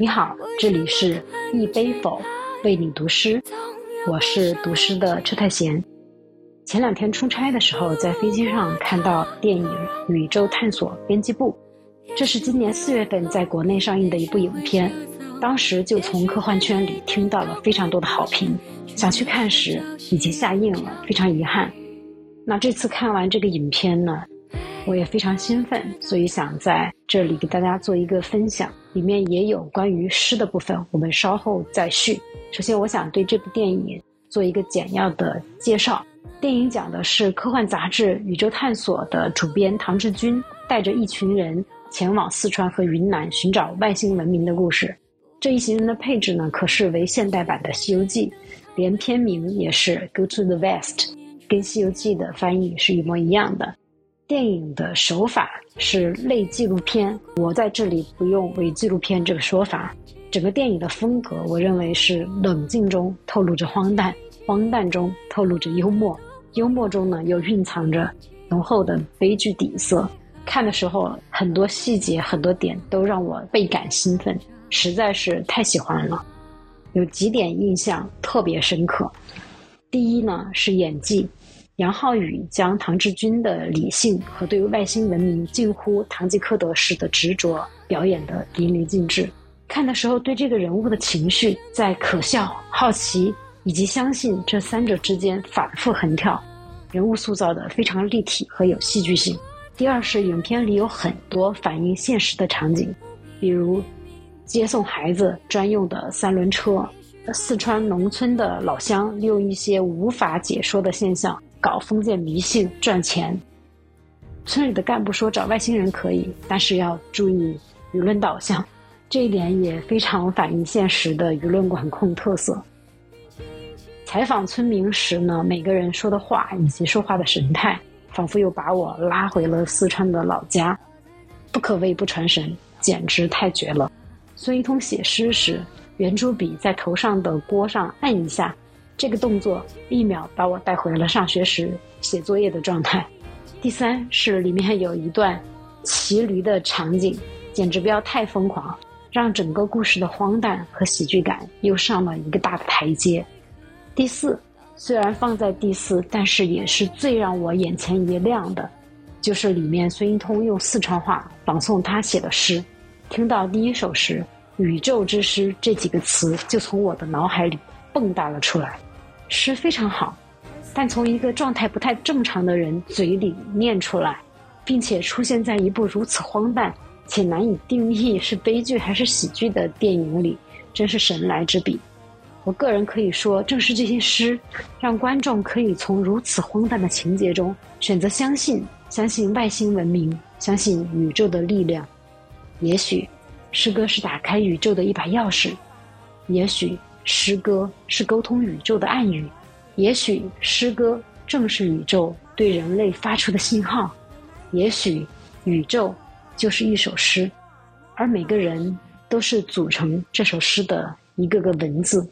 你好，这里是一杯否为你读诗，我是读诗的车太贤。前两天出差的时候，在飞机上看到电影《宇宙探索编辑部》，这是今年四月份在国内上映的一部影片，当时就从科幻圈里听到了非常多的好评，想去看时已经下映了，非常遗憾。那这次看完这个影片呢？我也非常兴奋，所以想在这里给大家做一个分享，里面也有关于诗的部分，我们稍后再续。首先，我想对这部电影做一个简要的介绍。电影讲的是科幻杂志《宇宙探索》的主编唐志军带着一群人前往四川和云南寻找外星文明的故事。这一行人的配置呢，可视为现代版的《西游记》，连片名也是《Go to the West》，跟《西游记》的翻译是一模一样的。电影的手法是类纪录片，我在这里不用伪纪录片这个说法。整个电影的风格，我认为是冷静中透露着荒诞，荒诞中透露着幽默，幽默中呢又蕴藏着浓厚的悲剧底色。看的时候，很多细节、很多点都让我倍感兴奋，实在是太喜欢了。有几点印象特别深刻，第一呢是演技。杨浩宇将唐志军的理性和对外星文明近乎堂吉诃德式的执着表演得淋漓尽致。看的时候，对这个人物的情绪在可笑、好奇以及相信这三者之间反复横跳，人物塑造的非常立体和有戏剧性。第二是影片里有很多反映现实的场景，比如接送孩子专用的三轮车，四川农村的老乡利用一些无法解说的现象。搞封建迷信赚钱，村里的干部说找外星人可以，但是要注意舆论导向，这一点也非常反映现实的舆论管控特色。采访村民时呢，每个人说的话以及说话的神态，仿佛又把我拉回了四川的老家，不可谓不传神，简直太绝了。孙一通写诗时，圆珠笔在头上的锅上按一下。这个动作一秒把我带回了上学时写作业的状态。第三是里面有一段骑驴的场景，简直不要太疯狂，让整个故事的荒诞和喜剧感又上了一个大的台阶。第四，虽然放在第四，但是也是最让我眼前一亮的，就是里面孙一通用四川话朗诵他写的诗。听到第一首诗“宇宙之诗”这几个词，就从我的脑海里蹦跶了出来。诗非常好，但从一个状态不太正常的人嘴里念出来，并且出现在一部如此荒诞且难以定义是悲剧还是喜剧的电影里，真是神来之笔。我个人可以说，正是这些诗，让观众可以从如此荒诞的情节中选择相信，相信外星文明，相信宇宙的力量。也许，诗歌是打开宇宙的一把钥匙，也许。诗歌是沟通宇宙的暗语，也许诗歌正是宇宙对人类发出的信号，也许宇宙就是一首诗，而每个人都是组成这首诗的一个个文字。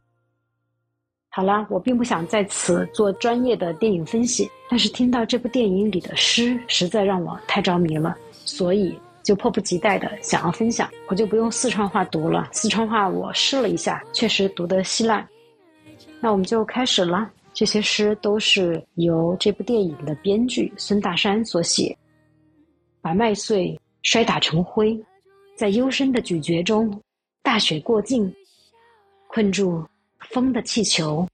好了，我并不想在此做专业的电影分析，但是听到这部电影里的诗，实在让我太着迷了，所以。就迫不及待的想要分享，我就不用四川话读了。四川话我试了一下，确实读得稀烂。那我们就开始了。这些诗都是由这部电影的编剧孙大山所写。把麦穗摔打成灰，在幽深的咀嚼中，大雪过境，困住风的气球，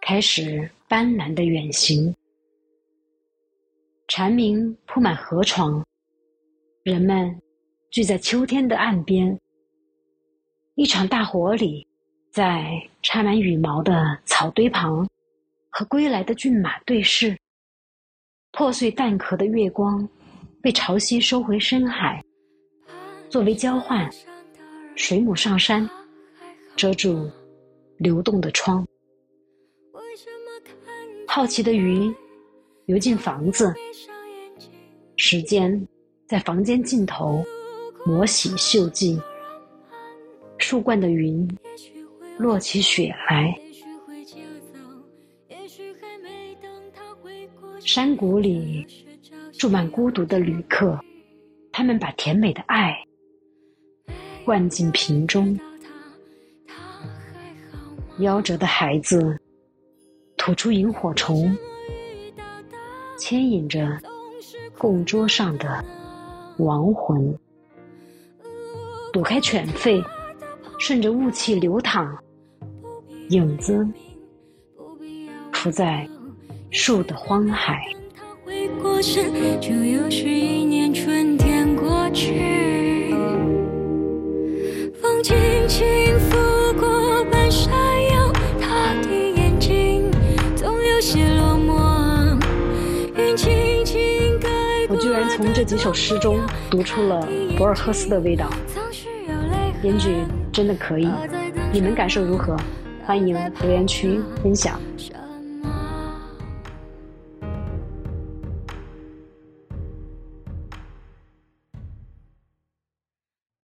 开始斑斓的远行。蝉鸣铺满河床。人们聚在秋天的岸边，一场大火里，在插满羽毛的草堆旁，和归来的骏马对视。破碎蛋壳的月光被潮汐收回深海，作为交换，水母上山，遮住流动的窗。好奇的鱼游进房子，时间。在房间尽头，摩洗锈迹。树冠的云，落起雪来。山谷里住满孤独的旅客，他们把甜美的爱灌进瓶中。夭折的孩子吐出萤火虫，牵引着供桌上的亡魂，躲开犬吠，顺着雾气流淌，影子浮在树的荒海。这几首诗中读出了博尔赫斯的味道，编剧真的可以，你们感受如何？欢迎留言区分享。